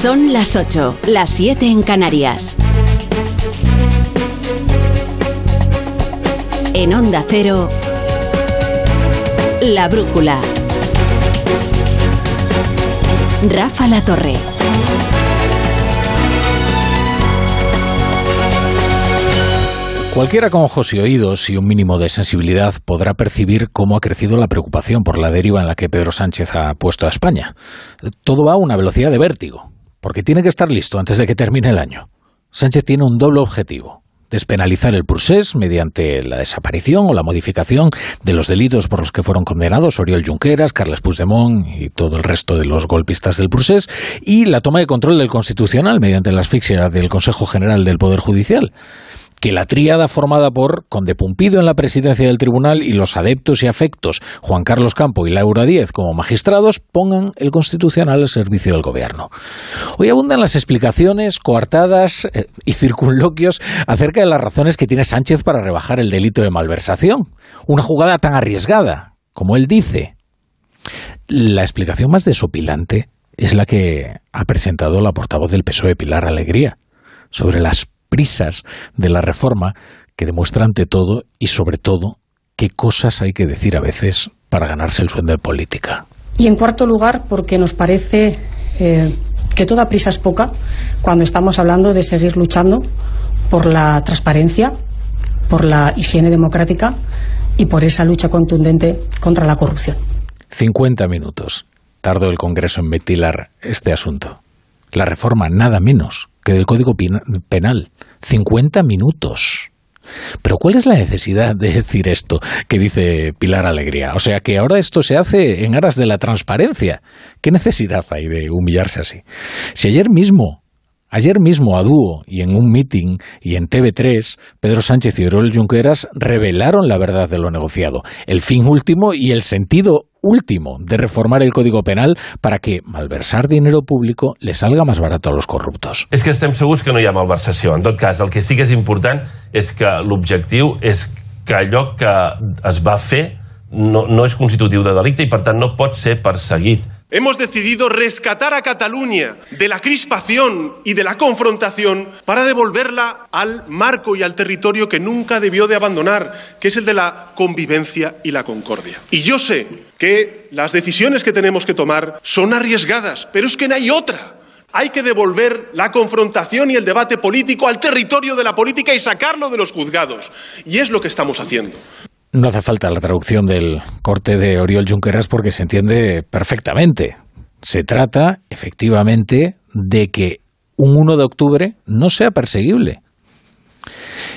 Son las 8, las 7 en Canarias. En Onda Cero, La Brújula. Rafa La Torre. Cualquiera con ojos y oídos y un mínimo de sensibilidad podrá percibir cómo ha crecido la preocupación por la deriva en la que Pedro Sánchez ha puesto a España. Todo va a una velocidad de vértigo, porque tiene que estar listo antes de que termine el año. Sánchez tiene un doble objetivo despenalizar el procés mediante la desaparición o la modificación de los delitos por los que fueron condenados Oriol Junqueras, Carles Puigdemont y todo el resto de los golpistas del procés y la toma de control del Constitucional mediante la asfixia del Consejo General del Poder Judicial que la tríada formada por Conde Pumpido en la presidencia del tribunal y los adeptos y afectos Juan Carlos Campo y Laura Díez como magistrados pongan el constitucional al servicio del gobierno. Hoy abundan las explicaciones coartadas eh, y circunloquios acerca de las razones que tiene Sánchez para rebajar el delito de malversación. Una jugada tan arriesgada, como él dice. La explicación más desopilante es la que ha presentado la portavoz del PSOE, Pilar Alegría, sobre las prisas de la reforma que demuestra ante todo y sobre todo qué cosas hay que decir a veces para ganarse el sueldo de política. Y en cuarto lugar, porque nos parece eh, que toda prisa es poca cuando estamos hablando de seguir luchando por la transparencia, por la higiene democrática y por esa lucha contundente contra la corrupción. 50 minutos tardó el Congreso en ventilar este asunto. La reforma, nada menos que del Código Penal. 50 minutos. Pero ¿cuál es la necesidad de decir esto que dice Pilar Alegría? O sea, que ahora esto se hace en aras de la transparencia. ¿Qué necesidad hay de humillarse así? Si ayer mismo Ayer mismo a dúo y en un meeting y en TV3, Pedro Sánchez y Oriol Junqueras revelaron la verdad de lo negociado, el fin último y el sentido último de reformar el Código Penal para que malversar dinero público le salga más barato a los corruptos. És que estem segurs que no hi ha malversació. En tot cas, el que sí que és important és que l'objectiu és que allò que es va fer no, no de delicte i, per no pot ser perseguit. Hemos decidido rescatar a Cataluña de la crispación y de la confrontación para devolverla al marco y al territorio que nunca debió de abandonar, que es el de la convivencia y la concordia. Y yo sé que las decisiones que tenemos que tomar son arriesgadas, pero es que no hay otra. Hay que devolver la confrontación y el debate político al territorio de la política y sacarlo de los juzgados. Y es lo que estamos haciendo. No hace falta la traducción del corte de Oriol Junqueras porque se entiende perfectamente. Se trata, efectivamente, de que un 1 de octubre no sea perseguible.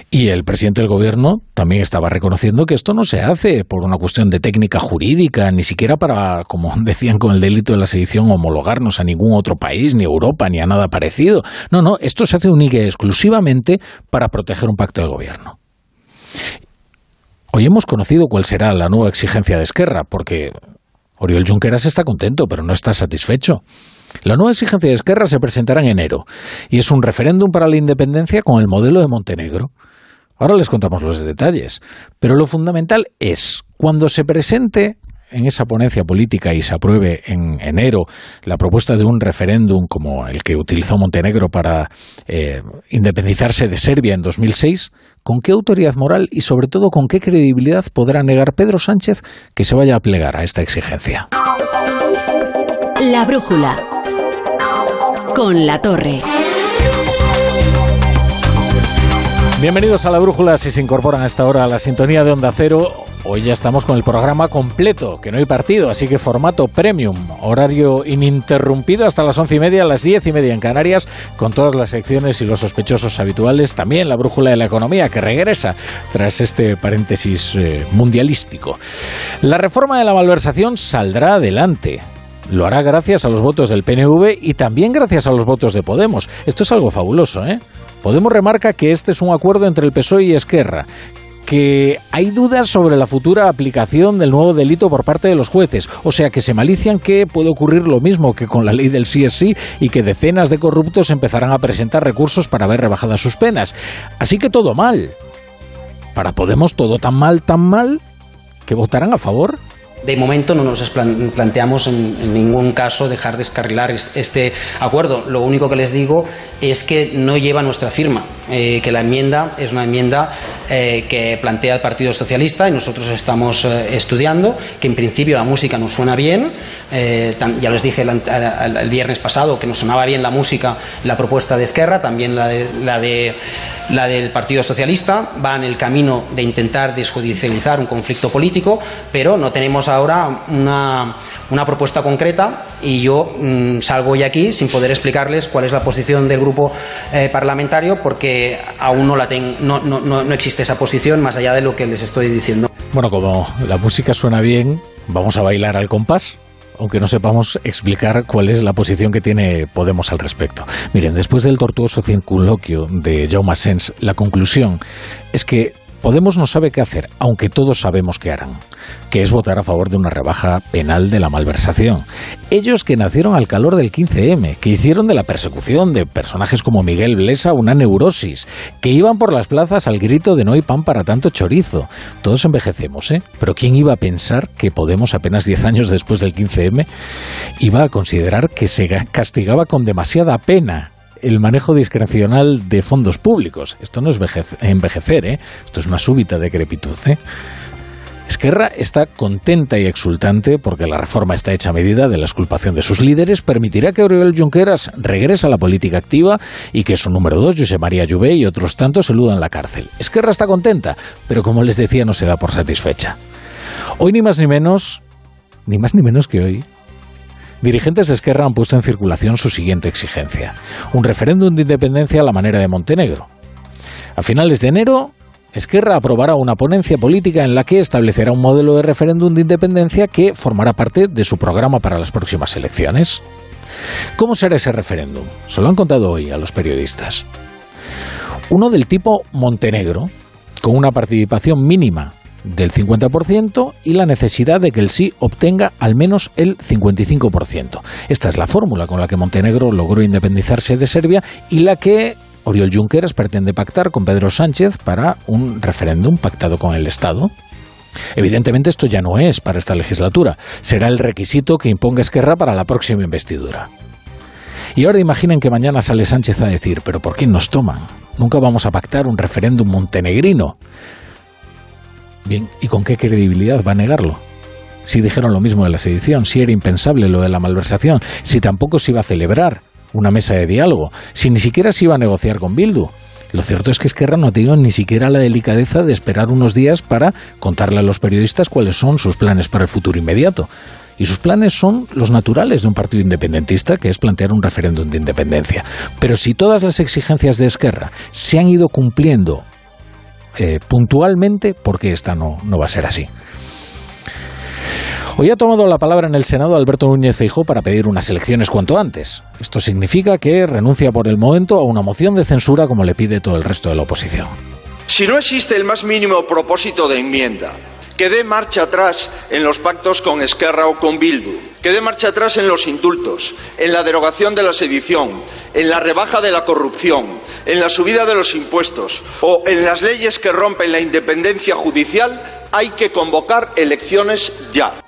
Y el presidente del gobierno también estaba reconociendo que esto no se hace por una cuestión de técnica jurídica, ni siquiera para, como decían con el delito de la sedición, homologarnos a ningún otro país, ni Europa, ni a nada parecido. No, no, esto se hace única exclusivamente para proteger un pacto de gobierno. Hoy hemos conocido cuál será la nueva exigencia de Esquerra, porque Oriol Junqueras está contento, pero no está satisfecho. La nueva exigencia de Esquerra se presentará en enero y es un referéndum para la independencia con el modelo de Montenegro. Ahora les contamos los detalles, pero lo fundamental es, cuando se presente en esa ponencia política y se apruebe en enero la propuesta de un referéndum como el que utilizó Montenegro para eh, independizarse de Serbia en 2006, ¿con qué autoridad moral y sobre todo con qué credibilidad podrá negar Pedro Sánchez que se vaya a plegar a esta exigencia? La brújula. Con la torre. Bienvenidos a la Brújula si se incorporan a esta hora a la sintonía de Onda Cero. Hoy ya estamos con el programa completo, que no hay partido, así que formato premium, horario ininterrumpido hasta las once y media, las diez y media en Canarias, con todas las secciones y los sospechosos habituales. También la Brújula de la Economía, que regresa tras este paréntesis eh, mundialístico. La reforma de la malversación saldrá adelante. Lo hará gracias a los votos del PNV y también gracias a los votos de Podemos. Esto es algo fabuloso, ¿eh? Podemos remarca que este es un acuerdo entre el PSOE y Esquerra, que hay dudas sobre la futura aplicación del nuevo delito por parte de los jueces, o sea que se malician que puede ocurrir lo mismo que con la ley del sí y que decenas de corruptos empezarán a presentar recursos para ver rebajadas sus penas. Así que todo mal. Para Podemos todo tan mal, tan mal, que votarán a favor de momento no nos planteamos en, ningún caso dejar descarrilar este acuerdo. Lo único que les digo es que no lleva nuestra firma, eh, que la enmienda es una enmienda eh, que plantea el Partido Socialista y nosotros estamos eh, estudiando, que en principio la música nos suena bien. ya les dije el, viernes pasado que nos sonaba bien la música, la propuesta de Esquerra, también la, la, de, la del Partido Socialista. Va en el camino de intentar desjudicializar un conflicto político, pero no tenemos ahora una, una propuesta concreta y yo mm, salgo hoy aquí sin poder explicarles cuál es la posición del grupo eh, parlamentario porque aún no, la no, no, no existe esa posición más allá de lo que les estoy diciendo. Bueno, como la música suena bien, vamos a bailar al compás aunque no sepamos explicar cuál es la posición que tiene Podemos al respecto. Miren, después del tortuoso circunloquio de Jaume Sens, la conclusión es que Podemos no sabe qué hacer, aunque todos sabemos qué harán, que es votar a favor de una rebaja penal de la malversación. Ellos que nacieron al calor del 15M, que hicieron de la persecución de personajes como Miguel Blesa una neurosis, que iban por las plazas al grito de no hay pan para tanto chorizo. Todos envejecemos, ¿eh? Pero ¿quién iba a pensar que Podemos apenas 10 años después del 15M iba a considerar que se castigaba con demasiada pena el manejo discrecional de fondos públicos. Esto no es envejecer, ¿eh? esto es una súbita decrepitud. ¿eh? Esquerra está contenta y exultante porque la reforma está hecha a medida de la exculpación de sus líderes, permitirá que Oriol Junqueras regrese a la política activa y que su número dos, José María Lluvé y otros tantos eludan la cárcel. Esquerra está contenta, pero como les decía, no se da por satisfecha. Hoy ni más ni menos, ni más ni menos que hoy, dirigentes de Esquerra han puesto en circulación su siguiente exigencia, un referéndum de independencia a la manera de Montenegro. A finales de enero, Esquerra aprobará una ponencia política en la que establecerá un modelo de referéndum de independencia que formará parte de su programa para las próximas elecciones. ¿Cómo será ese referéndum? Se lo han contado hoy a los periodistas. Uno del tipo Montenegro, con una participación mínima del 50% y la necesidad de que el sí obtenga al menos el 55%. Esta es la fórmula con la que Montenegro logró independizarse de Serbia y la que Oriol Junqueras pretende pactar con Pedro Sánchez para un referéndum pactado con el Estado. Evidentemente esto ya no es para esta legislatura, será el requisito que imponga Esquerra para la próxima investidura. Y ahora imaginen que mañana sale Sánchez a decir, pero ¿por qué nos toman? Nunca vamos a pactar un referéndum montenegrino. Bien, ¿y con qué credibilidad va a negarlo? Si dijeron lo mismo de la sedición, si era impensable lo de la malversación, si tampoco se iba a celebrar una mesa de diálogo, si ni siquiera se iba a negociar con Bildu. Lo cierto es que Esquerra no ha tenido ni siquiera la delicadeza de esperar unos días para contarle a los periodistas cuáles son sus planes para el futuro inmediato. Y sus planes son los naturales de un partido independentista, que es plantear un referéndum de independencia. Pero si todas las exigencias de Esquerra se han ido cumpliendo eh, puntualmente porque esta no, no va a ser así. Hoy ha tomado la palabra en el Senado Alberto Núñez Feijó para pedir unas elecciones cuanto antes. Esto significa que renuncia por el momento a una moción de censura como le pide todo el resto de la oposición. Si no existe el más mínimo propósito de enmienda, que dé marcha atrás en los pactos con Esquerra o con Bildu, que dé marcha atrás en los indultos, en la derogación de la sedición, en la rebaja de la corrupción, en la subida de los impuestos o en las leyes que rompen la independencia judicial, hay que convocar elecciones ya.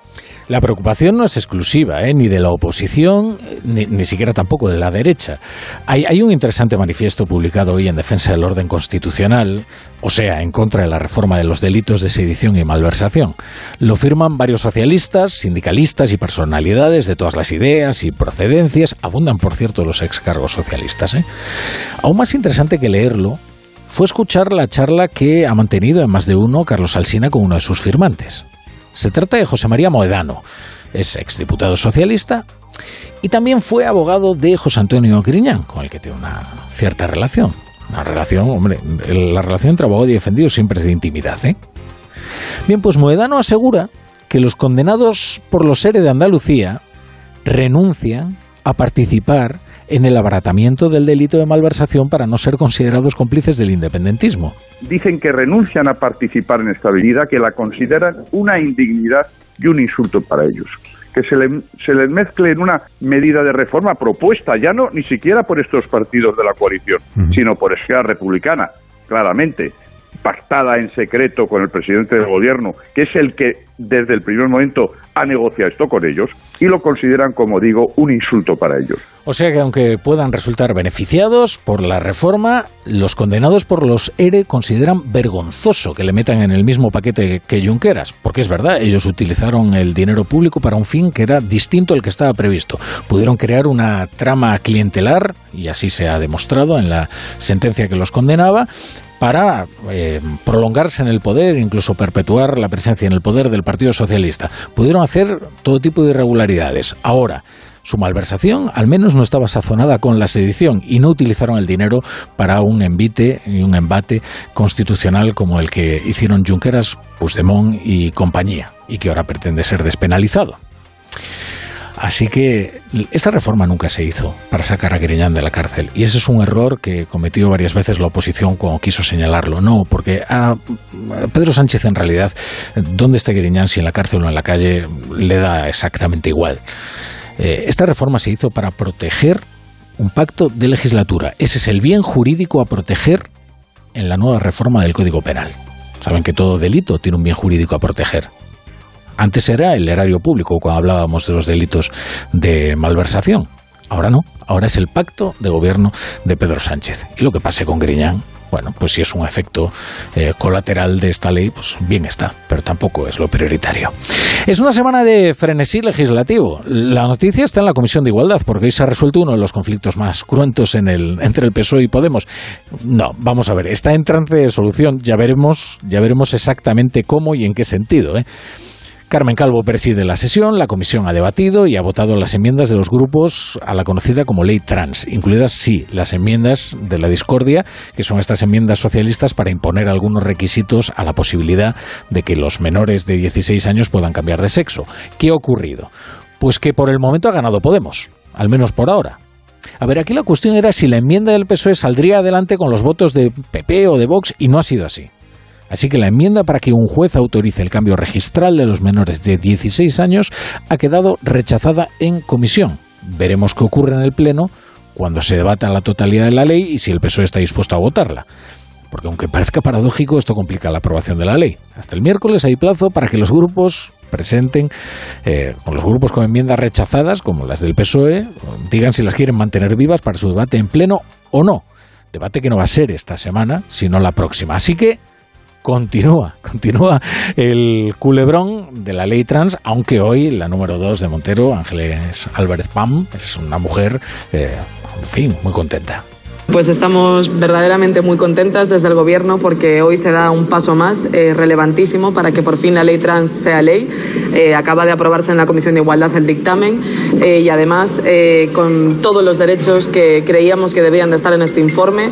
La preocupación no es exclusiva, ¿eh? ni de la oposición, ni, siquiera tampoco de la derecha. Hay, hay, un interesante manifiesto publicado hoy en defensa del orden constitucional, o sea, en contra de la reforma de los delitos de sedición y malversación. Lo firman varios socialistas, sindicalistas y personalidades de todas las ideas y procedencias. Abundan, por cierto, los excargos socialistas. ¿eh? Aún más interesante que leerlo fue escuchar la charla que ha mantenido en más de uno Carlos Alsina con uno de sus firmantes. Se trata de José María Moedano, es exdiputado socialista y también fue abogado de José Antonio Griñán, con el que tiene una cierta relación. Una relación, hombre, la relación entre abogado y defendido siempre es de intimidad, ¿eh? Bien, pues Moedano asegura que los condenados por los seres de Andalucía renuncian a participar en el abaratamiento del delito de malversación para no ser considerados cómplices del independentismo. Dicen que renuncian a participar en esta medida, que la consideran una indignidad y un insulto para ellos. Que se, les mezcle en una medida de reforma propuesta, ya no ni siquiera por estos partidos de la coalición, sino por Esquerra Republicana, claramente, pactada en secreto con el presidente del gobierno, que es el que desde el primer momento ha negociado esto con ellos, y lo consideran, como digo, un insulto para ellos. O sea que aunque puedan resultar beneficiados por la reforma, los condenados por los ERE consideran vergonzoso que le metan en el mismo paquete que Junqueras, porque es verdad, ellos utilizaron el dinero público para un fin que era distinto al que estaba previsto. Pudieron crear una trama clientelar, y así se ha demostrado en la sentencia que los condenaba, para eh, prolongarse en el poder, incluso perpetuar la presencia en el poder del Partido Socialista. Pudieron hacer todo tipo de irregularidades. Ahora, su malversación al menos no estaba sazonada con la sedición y no utilizaron el dinero para un envite y un embate constitucional como el que hicieron Junqueras, Puigdemont y compañía, y que ahora pretende ser despenalizado. Así que esta reforma nunca se hizo para sacar a Griñán de la cárcel. Y ese es un error que cometió varias veces la oposición cuando quiso señalarlo. No, porque a Pedro Sánchez en realidad, donde esté Griñán, si en la cárcel o en la calle, le da exactamente igual. Eh, esta reforma se hizo para proteger un pacto de legislatura. Ese es el bien jurídico a proteger en la nueva reforma del Código Penal. Saben que todo delito tiene un bien jurídico a proteger. Antes era el erario público cuando hablábamos de los delitos de malversación. Ahora no, ahora es el pacto de gobierno de Pedro Sánchez. Y lo que pase con Griñán, bueno, pues si es un efecto eh, colateral de esta ley, pues bien está, pero tampoco es lo prioritario. Es una semana de frenesí legislativo. La noticia está en la Comisión de Igualdad, porque hoy se ha resuelto uno de los conflictos más cruentos entre el PSOE y Podemos. No, vamos a ver, está en trance de solución, ya veremos, ya veremos exactamente cómo y en qué sentido. ¿eh? Carmen Calvo preside la sesión, la comisión ha debatido y ha votado las enmiendas de los grupos a la conocida como ley trans, incluidas sí las enmiendas de la discordia, que son estas enmiendas socialistas para imponer algunos requisitos a la posibilidad de que los menores de 16 años puedan cambiar de sexo. ¿Qué ha ocurrido? Pues que por el momento ha ganado Podemos, al menos por ahora. A ver, aquí la cuestión era si la enmienda del PSOE saldría adelante con los votos de PP o de Vox y no ha sido así. Así que la enmienda para que un juez autorice el cambio registral de los menores de 16 años ha quedado rechazada en comisión. Veremos qué ocurre en el Pleno cuando se debata la totalidad de la ley y si el PSOE está dispuesto a votarla. Porque aunque parezca paradójico, esto complica la aprobación de la ley. Hasta el miércoles hay plazo para que los grupos presenten, eh, con los grupos con enmiendas rechazadas, como las del PSOE, digan si las quieren mantener vivas para su debate en pleno o no. Debate que no va a ser esta semana, sino la próxima. Así que continúa, continúa el culebrón de la ley trans, aunque hoy la número dos de Montero, Ángeles Álvarez Pam, es una mujer, eh, en fin, muy contenta. Pues estamos verdaderamente muy contentas desde el Gobierno porque hoy se da un paso más eh, relevantísimo para que por fin la ley trans sea ley. Eh, acaba de aprobarse en la Comisión de Igualdad el dictamen y además con todos los derechos que creíamos que debían de estar en este informe.